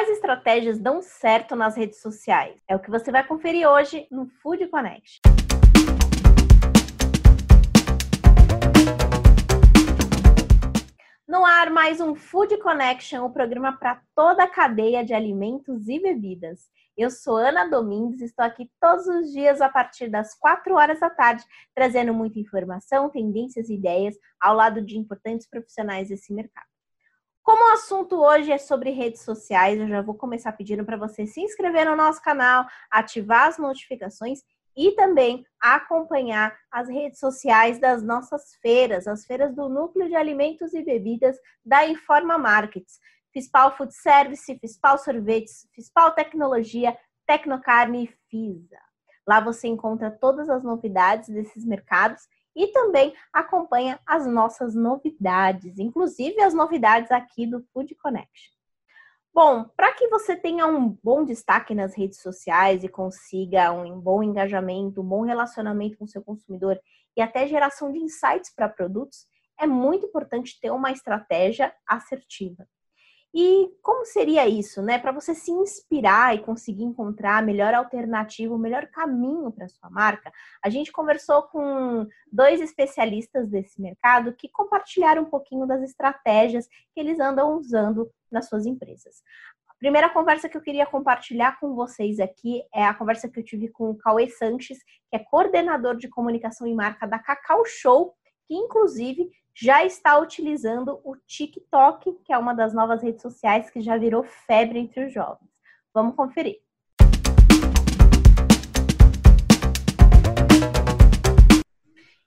Quais estratégias dão certo nas redes sociais? É o que você vai conferir hoje no Food Connect. No ar, mais um Food Connection, o um programa para toda a cadeia de alimentos e bebidas. Eu sou Ana Domingues, estou aqui todos os dias a partir das 4 horas da tarde, trazendo muita informação, tendências e ideias ao lado de importantes profissionais desse mercado. Como o assunto hoje é sobre redes sociais, eu já vou começar pedindo para você se inscrever no nosso canal, ativar as notificações e também acompanhar as redes sociais das nossas feiras, as feiras do Núcleo de Alimentos e Bebidas da Informa Markets, Fispal Food Service, Fispal Sorvetes, Fispal Tecnologia, Tecnocarne e Fisa. Lá você encontra todas as novidades desses mercados e também acompanha as nossas novidades, inclusive as novidades aqui do Food Connection. Bom, para que você tenha um bom destaque nas redes sociais e consiga um bom engajamento, um bom relacionamento com seu consumidor e até geração de insights para produtos, é muito importante ter uma estratégia assertiva. E como seria isso, né? Para você se inspirar e conseguir encontrar a melhor alternativa, o melhor caminho para sua marca, a gente conversou com dois especialistas desse mercado que compartilharam um pouquinho das estratégias que eles andam usando nas suas empresas. A primeira conversa que eu queria compartilhar com vocês aqui é a conversa que eu tive com o Cauê Sanches, que é coordenador de comunicação e marca da Cacau Show, que inclusive já está utilizando o TikTok, que é uma das novas redes sociais que já virou febre entre os jovens. Vamos conferir.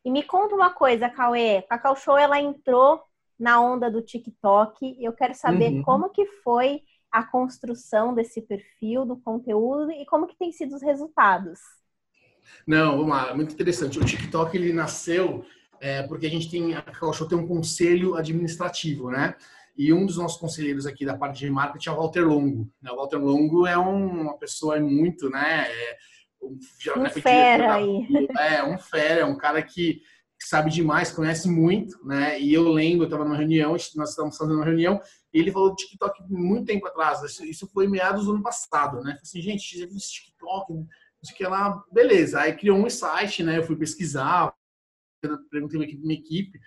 E me conta uma coisa, Cauê. A Cacau Show ela entrou na onda do TikTok. Eu quero saber uhum. como que foi a construção desse perfil, do conteúdo e como que tem sido os resultados. Não, vamos lá, muito interessante. O TikTok ele nasceu é, porque a gente tem, a Cacau tem um conselho administrativo, né? E um dos nossos conselheiros aqui da parte de marketing é o Walter Longo. Né? O Walter Longo é um, uma pessoa muito, né? É, um, um fera aí. É, um fera, é um cara que, que, sabe demais, conhece muito, né? E eu lembro, eu estava numa reunião, nós estávamos fazendo uma reunião, e ele falou do TikTok muito tempo atrás. Isso, foi meados do ano passado, né? Falei assim, gente, já viu esse TikTok? Não sei o que lá, beleza. Aí criou um site, né? Eu fui pesquisar, perguntei uma equipe, minha equipe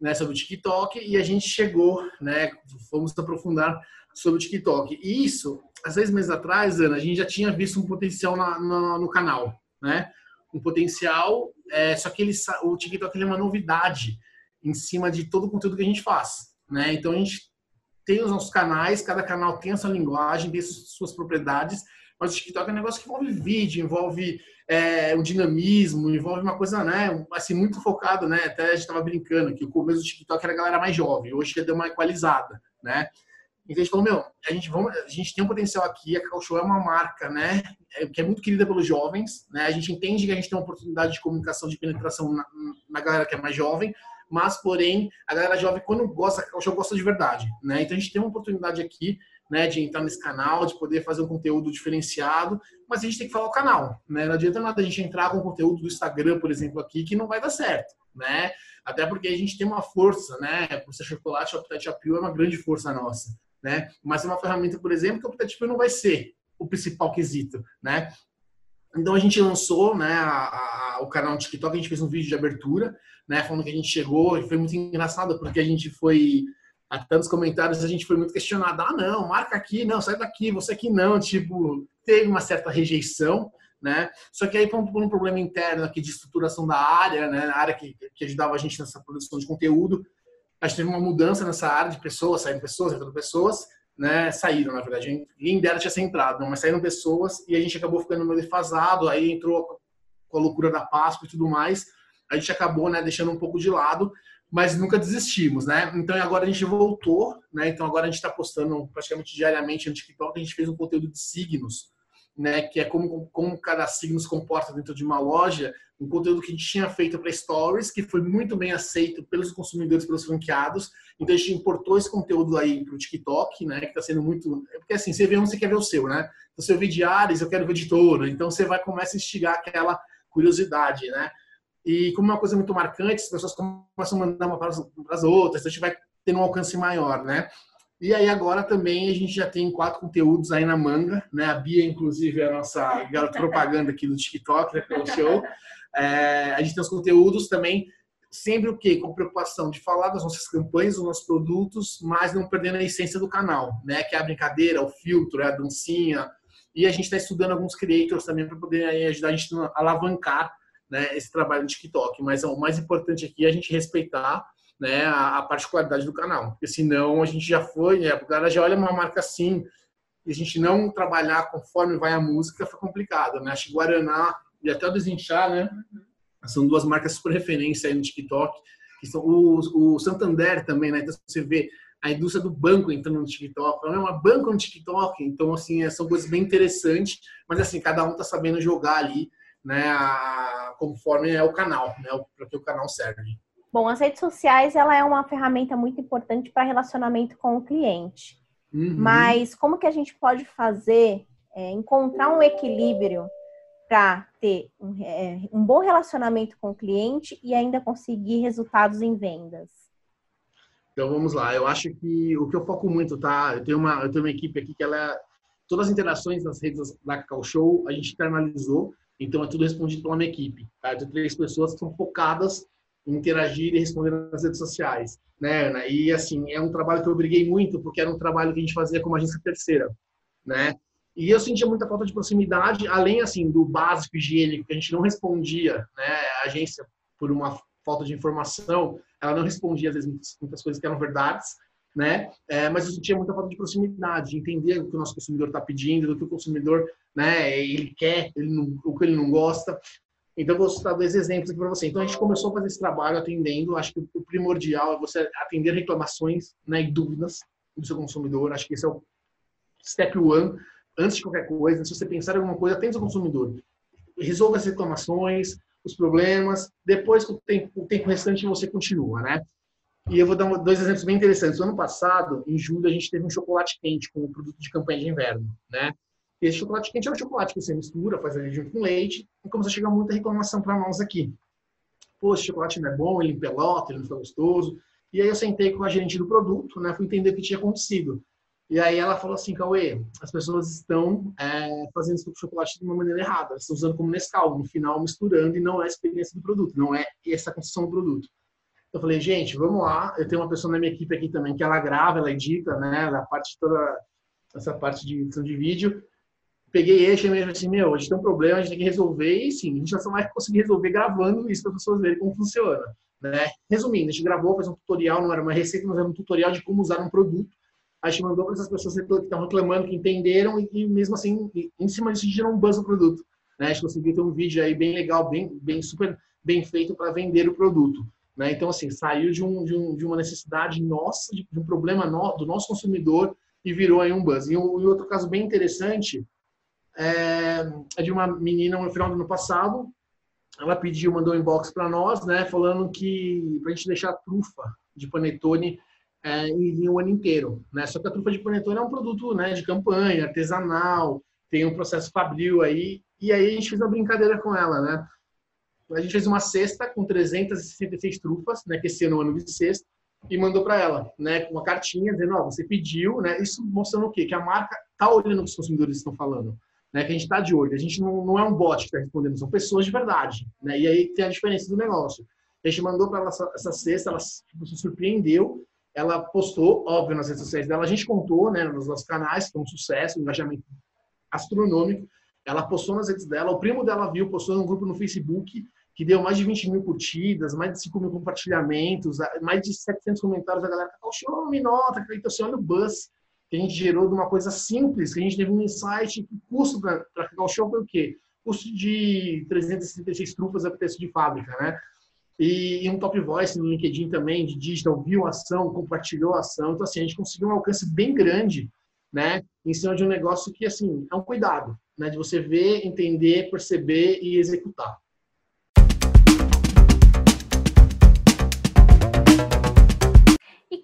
né, sobre o TikTok e a gente chegou, né, fomos aprofundar sobre o TikTok. E isso, há seis meses atrás, Ana, a gente já tinha visto um potencial na, na, no canal, né? Um potencial, é, só que ele, o TikTok ele é uma novidade em cima de todo o conteúdo que a gente faz, né? Então a gente tem os nossos canais, cada canal tem a sua linguagem, tem suas propriedades, mas o TikTok é um negócio que envolve vídeo, envolve é, o dinamismo, envolve uma coisa, né, assim, muito focado, né, até a gente estava brincando que o começo do TikTok era a galera mais jovem, hoje já deu uma equalizada, né, então a gente falou, meu, a gente, vamos, a gente tem um potencial aqui, a Cacau é uma marca, né, é, que é muito querida pelos jovens, né, a gente entende que a gente tem uma oportunidade de comunicação, de penetração na, na galera que é mais jovem, mas, porém, a galera jovem, quando gosta, a Cacau gosta de verdade, né, então a gente tem uma oportunidade aqui né, de entrar nesse canal, de poder fazer um conteúdo diferenciado, mas a gente tem que falar o canal, né? Não adianta nada a gente entrar com conteúdo do Instagram, por exemplo, aqui, que não vai dar certo, né? Até porque a gente tem uma força, né? Por ser chocolate, o Appetite é uma grande força nossa, né? Mas é uma ferramenta, por exemplo, que o Appetite não vai ser o principal quesito, né? Então a gente lançou, né, a, a, o canal TikTok, a gente fez um vídeo de abertura, né, falando que a gente chegou e foi muito engraçado porque a gente foi até nos comentários a gente foi muito questionado. Ah, não, marca aqui, não, sai daqui, você aqui não. Tipo, teve uma certa rejeição, né? Só que aí por um, problema interno aqui de estruturação da área, né? A área que, que ajudava a gente nessa produção de conteúdo, a gente teve uma mudança nessa área de pessoas, saíram pessoas, entrando pessoas, né? Saíram, na verdade. Ninguém dera tinha entrado, mas saíram pessoas e a gente acabou ficando meio defasado. Aí entrou com a loucura da Páscoa e tudo mais. A gente acabou, né, deixando um pouco de lado mas nunca desistimos, né? Então agora a gente voltou, né? Então agora a gente está postando praticamente diariamente no TikTok. A gente fez um conteúdo de signos, né? Que é como, como cada signo se comporta dentro de uma loja. Um conteúdo que a gente tinha feito para Stories, que foi muito bem aceito pelos consumidores, pelos franqueados. Então a gente importou esse conteúdo aí para o TikTok, né? Que está sendo muito. Porque assim, você vê um, você quer ver o seu, né? Então, se eu ver de Ares, eu quero ver de touro. Então você vai começar a instigar aquela curiosidade, né? E como é uma coisa muito marcante, as pessoas começam a mandar uma para as outras, então a gente vai tendo um alcance maior, né? E aí agora também a gente já tem quatro conteúdos aí na manga, né? A Bia, inclusive, é a nossa garota propaganda aqui do TikTok, né? Pelo show. É, a gente tem os conteúdos também, sempre o quê? Com preocupação de falar das nossas campanhas, dos nossos produtos, mas não perdendo a essência do canal, né? Que é a brincadeira, o filtro, é a dancinha. E a gente está estudando alguns creators também para poder ajudar a gente a alavancar né, esse trabalho no TikTok. Mas o mais importante aqui é a gente respeitar né, a, a, particularidade do canal. Porque senão a gente já foi, né, o cara já olha uma marca assim, e a gente não trabalhar conforme vai a música, fica complicado, né? Acho que Guaraná e até o Desinchar, né? São duas marcas super referência aí no TikTok, que são o, o Santander também, né? Então você vê a indústria do banco entrando no TikTok, é uma banca no TikTok, então assim, é, são coisas bem interessantes, mas assim, cada um tá sabendo jogar ali, né, a, conforme é o canal, né, para que o canal serve. Bom, as redes sociais ela é uma ferramenta muito importante para relacionamento com o cliente. Uhum. Mas como que a gente pode fazer é, encontrar um equilíbrio para ter um, é, um, bom relacionamento com o cliente e ainda conseguir resultados em vendas? Então vamos lá. Eu acho que o que eu foco muito, tá? Eu tenho uma, eu tenho uma equipe aqui que ela é, todas as interações nas redes da Cacau Show a gente internalizou, então é tudo respondido pela minha equipe. Tá? Eu tenho três pessoas que são focadas interagir e responder nas redes sociais, né, Ana? E assim, é um trabalho que eu briguei muito, porque era um trabalho que a gente fazia como agência terceira, né? E eu sentia muita falta de proximidade, além assim do básico higiênico que a gente não respondia, né? A agência por uma falta de informação, ela não respondia às vezes muitas coisas que eram verdades, né? É, mas eu sentia muita falta de proximidade, de entender o que o nosso consumidor está pedindo, do que o consumidor, né? Ele quer, ele não, o que ele não gosta. Então, eu vou citar dois exemplos aqui para você. Então, a gente começou a fazer esse trabalho atendendo. Acho que o primordial é você atender reclamações né, e dúvidas do seu consumidor. Acho que esse é o step one. Antes de qualquer coisa, se você pensar em alguma coisa, atende o consumidor. Resolva as reclamações, os problemas. Depois, com o tempo, o tempo restante, você continua, né? E eu vou dar dois exemplos bem interessantes. No ano passado, em julho, a gente teve um chocolate quente como produto de campanha de inverno, né? Esse chocolate quente é um chocolate que você mistura, faz ali junto com leite, e começa a chegar muita reclamação para nós aqui. Pô, esse chocolate não é bom, ele empelota, ele não fica gostoso. E aí eu sentei com a gerente do produto, né, fui entender o que tinha acontecido. E aí ela falou assim, Cauê, as pessoas estão é, fazendo esse chocolate de uma maneira errada. Elas estão usando como Nescau, no final misturando e não é a experiência do produto, não é essa construção do produto. Eu falei, gente, vamos lá. Eu tenho uma pessoa na minha equipe aqui também que ela grava, ela edita, né, a parte toda essa parte de edição de vídeo peguei eixo e mesmo assim, meu, a gente tem um problema, a gente tem que resolver e sim, a gente só vai conseguir resolver gravando isso para as pessoas verem como funciona. Né? Resumindo, a gente gravou, fez um tutorial, não era uma receita, mas era um tutorial de como usar um produto. A gente mandou para essas pessoas que estavam reclamando, que entenderam e, e mesmo assim, em cima disso, gerou um buzz no produto. Né? A gente conseguiu ter um vídeo aí bem legal, bem, bem super bem feito para vender o produto. Né? Então, assim, saiu de, um, de, um, de uma necessidade nossa, de, um problema no, do nosso consumidor e virou aí um buzz. E, um, e outro caso bem interessante é, é de uma menina no final do ano passado. Ela pediu, mandou um inbox para nós, né, falando que para a gente deixar a trufa de panetone é, em o ano inteiro, né? Só que a trufa de panetone é um produto, né, de campanha, artesanal, tem um processo fabril aí. E aí a gente fez uma brincadeira com ela, né? A gente fez uma cesta com 366 trufas, né, que esse ano é o ano de sexta, e mandou para ela, né, com uma cartinha dizendo, ó, oh, você pediu, né? Isso mostrando o quê? Que a marca tá olhando o que os consumidores estão falando né, que a gente está de olho. A gente não, não é um bot que está respondendo, são pessoas de verdade. Né? E aí tem a diferença do negócio. A gente mandou para ela essa, essa cesta, ela tipo, se surpreendeu, ela postou, óbvio, nas redes sociais dela. A gente contou né, nos nossos canais, é um sucesso, um engajamento astronômico. Ela postou nas redes dela, o primo dela viu, postou num grupo no Facebook, que deu mais de 20 mil curtidas, mais de 5 mil compartilhamentos, mais de 700 comentários. A galera, oh, me nota, acredita, você olha o buzz que a gente gerou de uma coisa simples, que a gente teve um insight, o custo para Cacau Show foi o quê? Custo de 366 trufas a preço de fábrica, né? E, e, um top voice no LinkedIn também, de digital, viu a ação, compartilhou a ação. Então, assim, a gente conseguiu um alcance bem grande, né? Em cima de um negócio que, assim, é um cuidado, né? De você ver, entender, perceber e executar.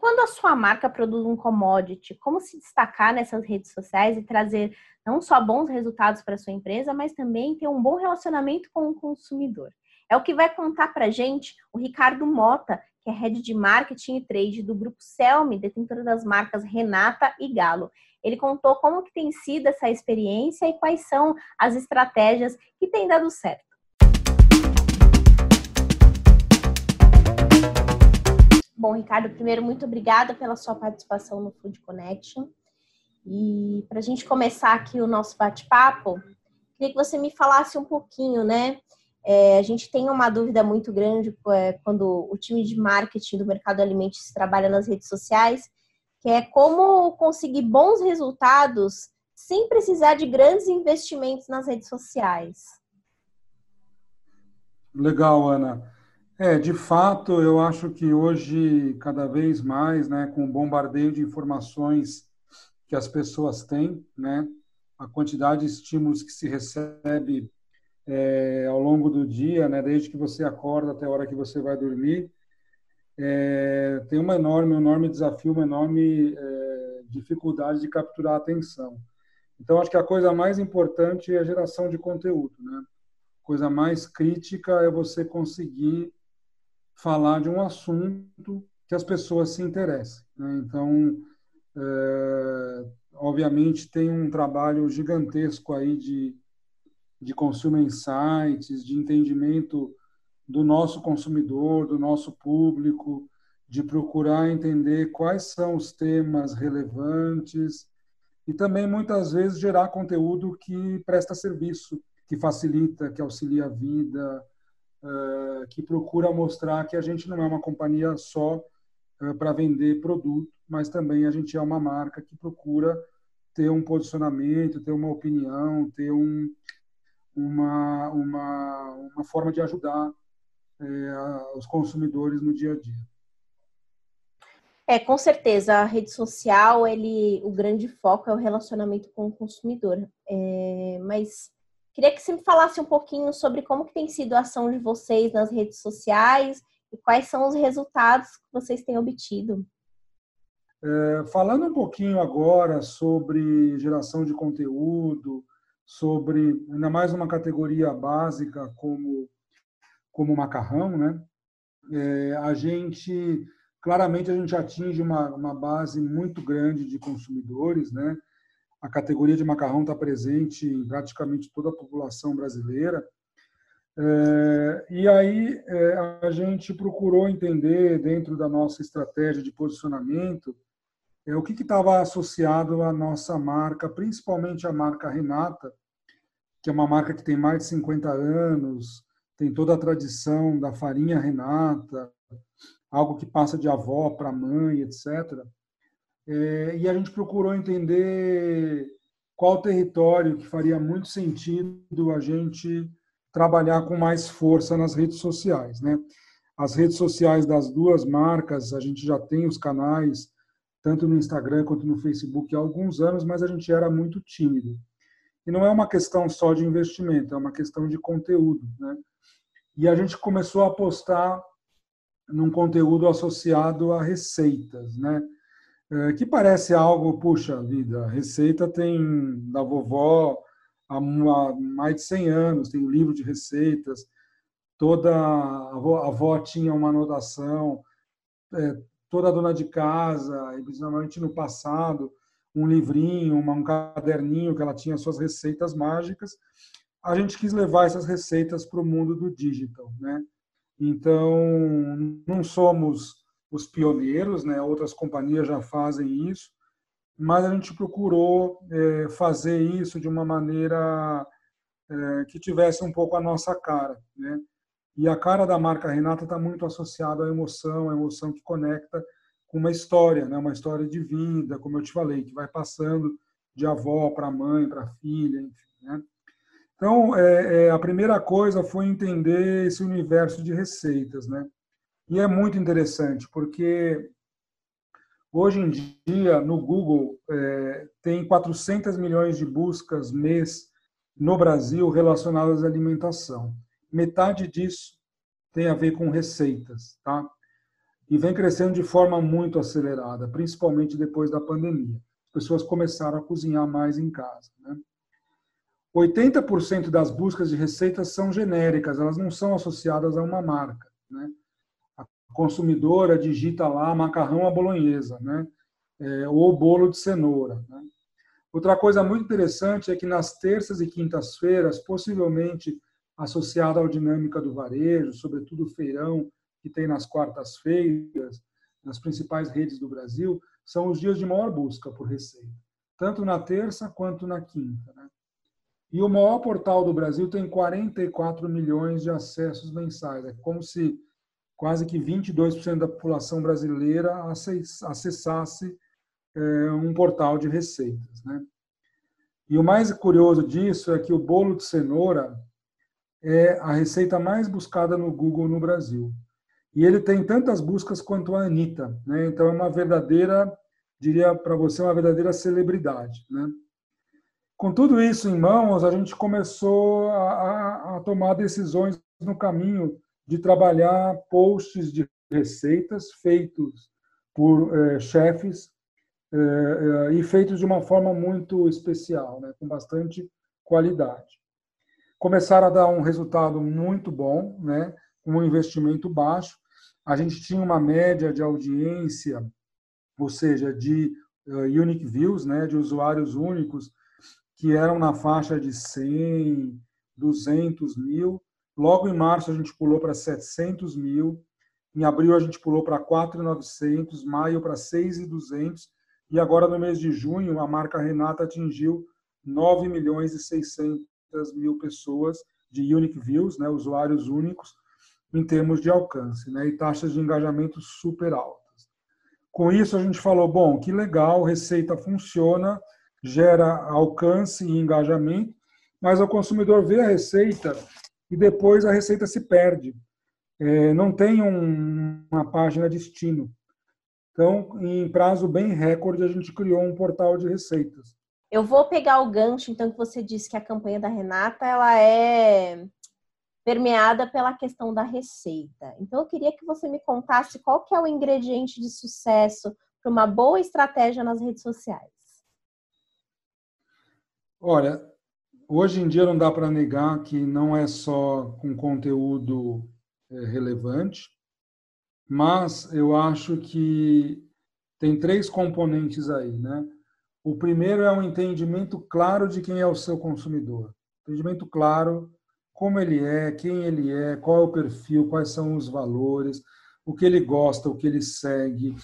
Quando a sua marca produz um commodity, como se destacar nessas redes sociais e trazer não só bons resultados para sua empresa, mas também ter um bom relacionamento com o consumidor? É o que vai contar para gente o Ricardo Mota, que é head de marketing e trade do grupo Selmi, detentor das marcas Renata e Galo. Ele contou como que tem sido essa experiência e quais são as estratégias que têm dado certo. Bom, Ricardo, primeiro, muito obrigada pela sua participação no Food Connection. E para a gente começar aqui o nosso bate-papo, queria que você me falasse um pouquinho, né? É, a gente tem uma dúvida muito grande é, quando o time de marketing do mercado alimentício trabalha nas redes sociais, que é como conseguir bons resultados sem precisar de grandes investimentos nas redes sociais. Legal, Ana. É, de fato, eu acho que hoje, cada vez mais, né, com o bombardeio de informações que as pessoas têm, né, a quantidade de estímulos que se recebe é, ao longo do dia, né, desde que você acorda até a hora que você vai dormir, é, tem uma enorme, um enorme desafio, uma enorme é, dificuldade de capturar a atenção. Então, acho que a coisa mais importante é a geração de conteúdo, né? Coisa mais crítica é você conseguir falar de um assunto que as pessoas se interessem. Né? Então, é, obviamente, tem um trabalho gigantesco aí de, de consumer insights, de entendimento do nosso consumidor, do nosso público, de procurar entender quais são os temas relevantes e também muitas vezes gerar conteúdo que presta serviço, que facilita, que auxilia a vida, eh, que procura mostrar que a gente não é uma companhia só eh, para vender produto, mas também a gente é uma marca que procura ter um posicionamento, ter uma opinião, ter um, uma, uma, uma forma de ajudar é, os consumidores no dia a dia. É, com certeza, a rede social, ele, o grande foco é o relacionamento com o consumidor. É, mas Queria que você me falasse um pouquinho sobre como que tem sido a ação de vocês nas redes sociais e quais são os resultados que vocês têm obtido. É, falando um pouquinho agora sobre geração de conteúdo, sobre ainda mais uma categoria básica como como macarrão, né? É, a gente claramente a gente atinge uma, uma base muito grande de consumidores, né? A categoria de macarrão está presente em praticamente toda a população brasileira. É, e aí é, a gente procurou entender, dentro da nossa estratégia de posicionamento, é, o que estava associado à nossa marca, principalmente a marca Renata, que é uma marca que tem mais de 50 anos, tem toda a tradição da farinha Renata, algo que passa de avó para mãe, etc. É, e a gente procurou entender qual território que faria muito sentido a gente trabalhar com mais força nas redes sociais, né? As redes sociais das duas marcas, a gente já tem os canais tanto no Instagram quanto no Facebook há alguns anos, mas a gente era muito tímido. E não é uma questão só de investimento, é uma questão de conteúdo, né? E a gente começou a apostar num conteúdo associado a receitas, né? É, que parece algo, puxa vida, a receita tem da vovó há mais de 100 anos, tem um livro de receitas, toda a avó, a avó tinha uma anotação, é, toda dona de casa, e principalmente no passado, um livrinho, uma, um caderninho que ela tinha suas receitas mágicas. A gente quis levar essas receitas para o mundo do digital, né? Então, não somos os pioneiros, né? outras companhias já fazem isso, mas a gente procurou é, fazer isso de uma maneira é, que tivesse um pouco a nossa cara. Né? E a cara da marca Renata está muito associada à emoção, à emoção que conecta com uma história, né? uma história de vida, como eu te falei, que vai passando de avó para mãe, para filha, enfim. Né? Então, é, é, a primeira coisa foi entender esse universo de receitas, né? E é muito interessante, porque hoje em dia, no Google, é, tem 400 milhões de buscas mês no Brasil relacionadas à alimentação. Metade disso tem a ver com receitas, tá? E vem crescendo de forma muito acelerada, principalmente depois da pandemia. As pessoas começaram a cozinhar mais em casa, né? 80% das buscas de receitas são genéricas, elas não são associadas a uma marca. Né? Consumidora digita lá macarrão à bolonhesa, né? É, ou bolo de cenoura. Né? Outra coisa muito interessante é que nas terças e quintas-feiras, possivelmente associada à dinâmica do varejo, sobretudo o feirão que tem nas quartas-feiras, nas principais redes do Brasil, são os dias de maior busca por receita, tanto na terça quanto na quinta. Né? E o maior portal do Brasil tem 44 milhões de acessos mensais. É como se quase que 22% da população brasileira acessasse é, um portal de receitas. Né? E o mais curioso disso é que o bolo de cenoura é a receita mais buscada no Google no Brasil. E ele tem tantas buscas quanto a Anitta. Né? Então é uma verdadeira, diria para você, uma verdadeira celebridade. Né? Com tudo isso em mãos, a gente começou a, a tomar decisões no caminho de trabalhar posts de receitas feitos por é, chefes é, e feitos de uma forma muito especial, né, com bastante qualidade. Começaram a dar um resultado muito bom, né, com um investimento baixo. A gente tinha uma média de audiência, ou seja, de uh, unique views, né, de usuários únicos, que eram na faixa de 100, 200 mil. Logo em março a gente pulou para 700 mil. Em abril a gente pulou para 4,900, maio para 6,200 e agora no mês de junho a marca Renata atingiu 9 milhões e 600 mil pessoas de unique views, né, usuários únicos, em termos de alcance, né, e taxas de engajamento super altas. Com isso a gente falou, bom, que legal, receita funciona, gera alcance e engajamento, mas o consumidor vê a receita e depois a receita se perde. É, não tem um, uma página destino. Então, em prazo bem recorde, a gente criou um portal de receitas. Eu vou pegar o gancho, então, que você disse que a campanha da Renata ela é permeada pela questão da receita. Então, eu queria que você me contasse qual que é o ingrediente de sucesso para uma boa estratégia nas redes sociais. Olha, hoje em dia não dá para negar que não é só com conteúdo é, relevante, mas eu acho que tem três componentes aí, né? O primeiro é um entendimento claro de quem é o seu consumidor. Entendimento claro como ele é, quem ele é, qual é o perfil, quais são os valores, o que ele gosta, o que ele segue,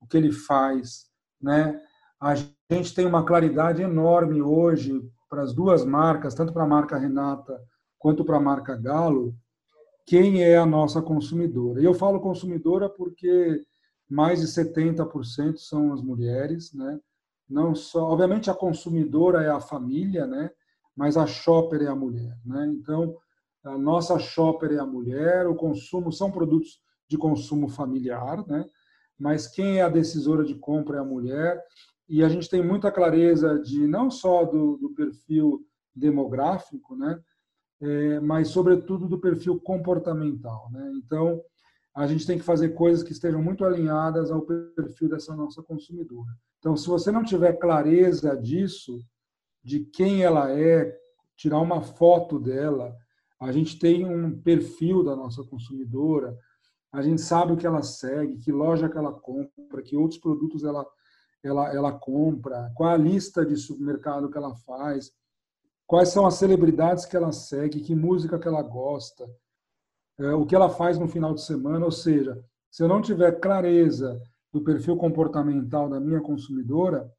o que ele faz, né? A gente tem uma claridade enorme hoje para as duas marcas, tanto para a marca Renata quanto para a marca Galo, quem é a nossa consumidora. E eu falo consumidora porque mais de 70% são as mulheres, né? Não só, obviamente a consumidora é a família, né? Mas a shopper é a mulher, né? Então, a nossa shopper é a mulher, o consumo são produtos de consumo familiar, né? Mas quem é a decisora de compra é a mulher e a gente tem muita clareza de não só do, do perfil demográfico, né, é, mas sobretudo do perfil comportamental. Né? Então, a gente tem que fazer coisas que estejam muito alinhadas ao perfil dessa nossa consumidora. Então, se você não tiver clareza disso, de quem ela é, tirar uma foto dela, a gente tem um perfil da nossa consumidora, a gente sabe o que ela segue, que loja que ela compra, que outros produtos ela ela, ela compra, qual a lista de supermercado que ela faz, quais são as celebridades que ela segue, que música que ela gosta, é, o que ela faz no final de semana. Ou seja, se eu não tiver clareza do perfil comportamental da minha consumidora,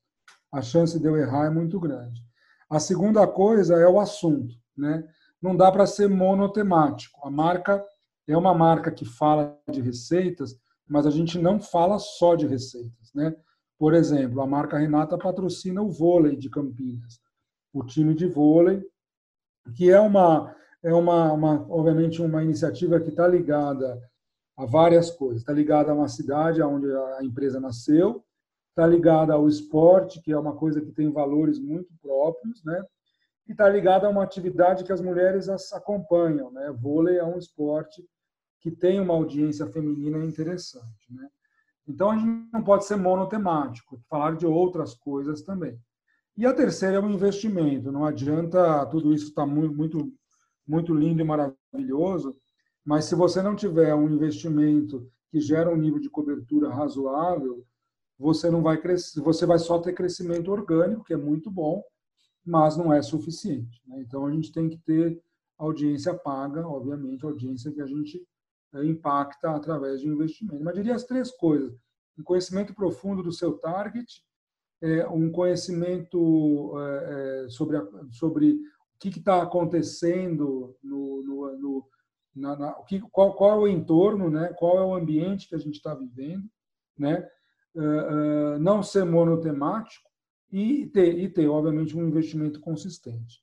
a chance de eu errar é muito grande. A segunda coisa é o assunto, né? Não dá para ser monotemático. A marca é uma marca que fala de receitas, mas a gente não fala só de receitas, né? Por exemplo, a marca Renata patrocina o vôlei de Campinas, o time de vôlei, que é uma, é uma, uma obviamente, uma iniciativa que está ligada a várias coisas. Está ligada a uma cidade onde a empresa nasceu, está ligada ao esporte, que é uma coisa que tem valores muito próprios, né? E está ligada a uma atividade que as mulheres acompanham, né? Vôlei é um esporte que tem uma audiência feminina interessante, né? Então, a gente não pode ser monotemático, falar de outras coisas também. E a terceira é o investimento. Não adianta tudo isso estar tá muito, muito, lindo e maravilhoso, mas se você não tiver um investimento que gera um nível de cobertura razoável, você não vai crescer, você vai só ter crescimento orgânico, que é muito bom, mas não é suficiente. Né? Então a gente tem que ter audiência paga, obviamente, audiência que a gente impacta através de investimento. Mas diria as três coisas: um conhecimento profundo do seu target, é, um conhecimento é, sobre, a, sobre o que está acontecendo no, no, no na, na, qual, qual é o entorno, né? qual é o ambiente que a gente está vivendo, né? Não ser monotemático e ter, e ter, obviamente, um investimento consistente.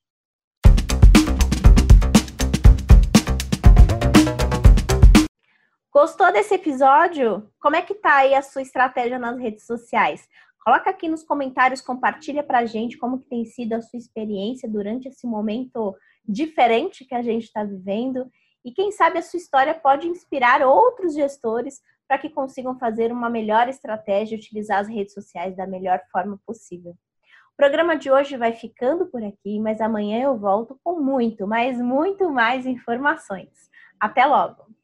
Gostou desse episódio? Como é que tá aí a sua estratégia nas redes sociais? Coloca aqui nos comentários, compartilha pra gente como que tem sido a sua experiência durante esse momento diferente que a gente está vivendo. E quem sabe a sua história pode inspirar outros gestores para que consigam fazer uma melhor estratégia e utilizar as redes sociais da melhor forma possível. O programa de hoje vai ficando por aqui, mas amanhã eu volto com muito, mas muito mais informações. Até logo!